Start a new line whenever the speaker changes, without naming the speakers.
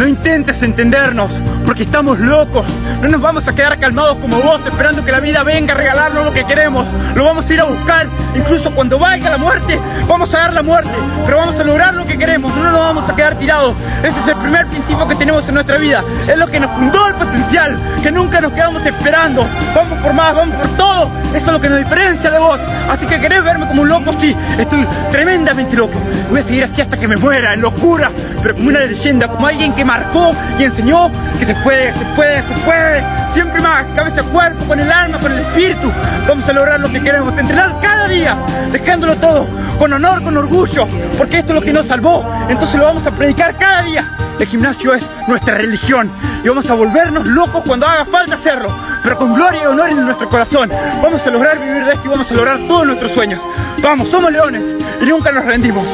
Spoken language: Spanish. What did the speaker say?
No intentes entendernos, porque estamos locos. No nos vamos a quedar calmados como vos, esperando que la vida venga a regalarnos lo que queremos. Lo vamos a ir a buscar, incluso cuando vaya la muerte, vamos a dar la muerte, pero vamos a lograr lo que queremos. No nos vamos a quedar tirados. Ese es el primer principio que tenemos en nuestra vida. Es lo que nos fundó el potencial, que nunca nos quedamos esperando. Vamos por más, vamos por todo. Lo que nos diferencia de vos. Así que querés verme como un loco, sí, estoy tremendamente loco. Voy a seguir así hasta que me muera, en locura, pero como una leyenda, como alguien que marcó y enseñó que se puede, se puede, se puede. Siempre más, cabeza, cuerpo, con el alma, con el espíritu. Vamos a lograr lo que queremos, entrenar cada día, dejándolo todo, con honor, con orgullo, porque esto es lo que nos salvó. Entonces lo vamos a predicar cada día. El gimnasio es nuestra religión y vamos a volvernos locos cuando haga falta hacerlo, pero con gloria y honor en nuestro corazón. Vamos a lograr vivir de esto y vamos a lograr todos nuestros sueños. Vamos, somos leones y nunca nos rendimos.